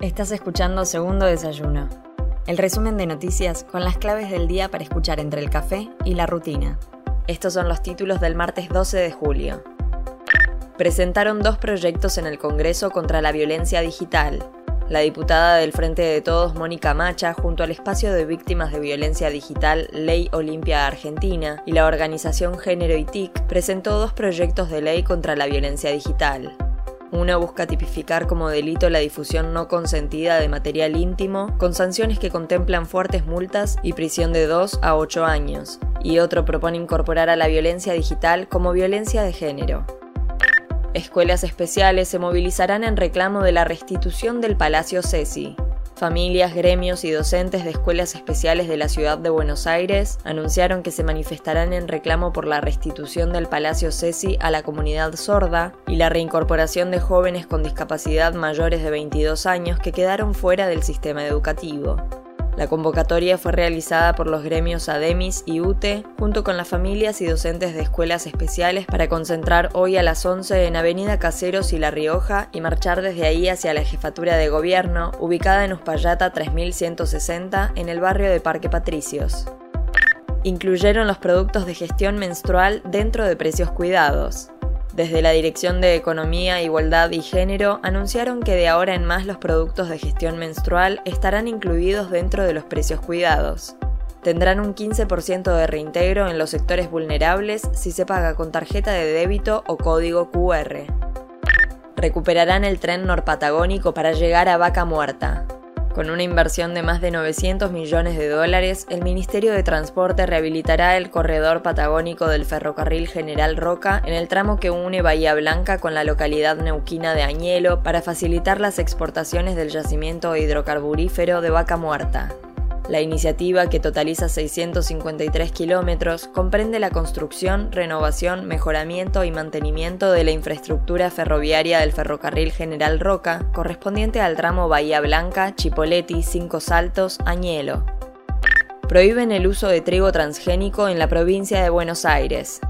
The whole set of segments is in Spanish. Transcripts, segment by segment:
Estás escuchando Segundo Desayuno, el resumen de noticias con las claves del día para escuchar entre el café y la rutina. Estos son los títulos del martes 12 de julio. Presentaron dos proyectos en el Congreso contra la violencia digital. La diputada del Frente de Todos, Mónica Macha, junto al espacio de víctimas de violencia digital Ley Olimpia Argentina y la organización Género y TIC, presentó dos proyectos de ley contra la violencia digital. Uno busca tipificar como delito la difusión no consentida de material íntimo, con sanciones que contemplan fuertes multas y prisión de 2 a 8 años, y otro propone incorporar a la violencia digital como violencia de género. Escuelas especiales se movilizarán en reclamo de la restitución del Palacio Ceci. Familias, gremios y docentes de escuelas especiales de la ciudad de Buenos Aires anunciaron que se manifestarán en reclamo por la restitución del Palacio Ceci a la comunidad sorda y la reincorporación de jóvenes con discapacidad mayores de 22 años que quedaron fuera del sistema educativo. La convocatoria fue realizada por los gremios ADEMIS y UTE, junto con las familias y docentes de escuelas especiales, para concentrar hoy a las 11 en Avenida Caseros y La Rioja y marchar desde ahí hacia la jefatura de gobierno, ubicada en Uspallata 3160, en el barrio de Parque Patricios. Incluyeron los productos de gestión menstrual dentro de precios cuidados. Desde la Dirección de Economía, Igualdad y Género anunciaron que de ahora en más los productos de gestión menstrual estarán incluidos dentro de los precios cuidados. Tendrán un 15% de reintegro en los sectores vulnerables si se paga con tarjeta de débito o código QR. Recuperarán el tren norpatagónico para llegar a Vaca Muerta. Con una inversión de más de 900 millones de dólares, el Ministerio de Transporte rehabilitará el corredor patagónico del ferrocarril General Roca en el tramo que une Bahía Blanca con la localidad neuquina de Añelo para facilitar las exportaciones del yacimiento hidrocarburífero de Vaca Muerta. La iniciativa, que totaliza 653 kilómetros, comprende la construcción, renovación, mejoramiento y mantenimiento de la infraestructura ferroviaria del ferrocarril General Roca, correspondiente al tramo Bahía Blanca, Chipoleti, Cinco Saltos, Añelo. Prohíben el uso de trigo transgénico en la provincia de Buenos Aires.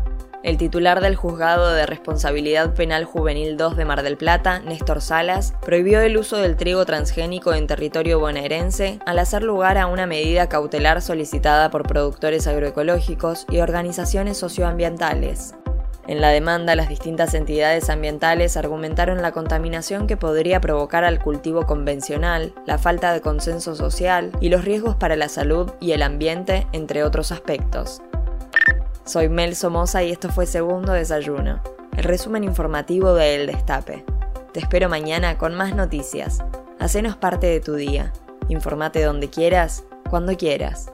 El titular del Juzgado de Responsabilidad Penal Juvenil 2 de Mar del Plata, Néstor Salas, prohibió el uso del trigo transgénico en territorio bonaerense al hacer lugar a una medida cautelar solicitada por productores agroecológicos y organizaciones socioambientales. En la demanda, las distintas entidades ambientales argumentaron la contaminación que podría provocar al cultivo convencional, la falta de consenso social y los riesgos para la salud y el ambiente, entre otros aspectos. Soy Mel Somoza y esto fue Segundo Desayuno, el resumen informativo de El Destape. Te espero mañana con más noticias. Hacenos parte de tu día. Informate donde quieras, cuando quieras.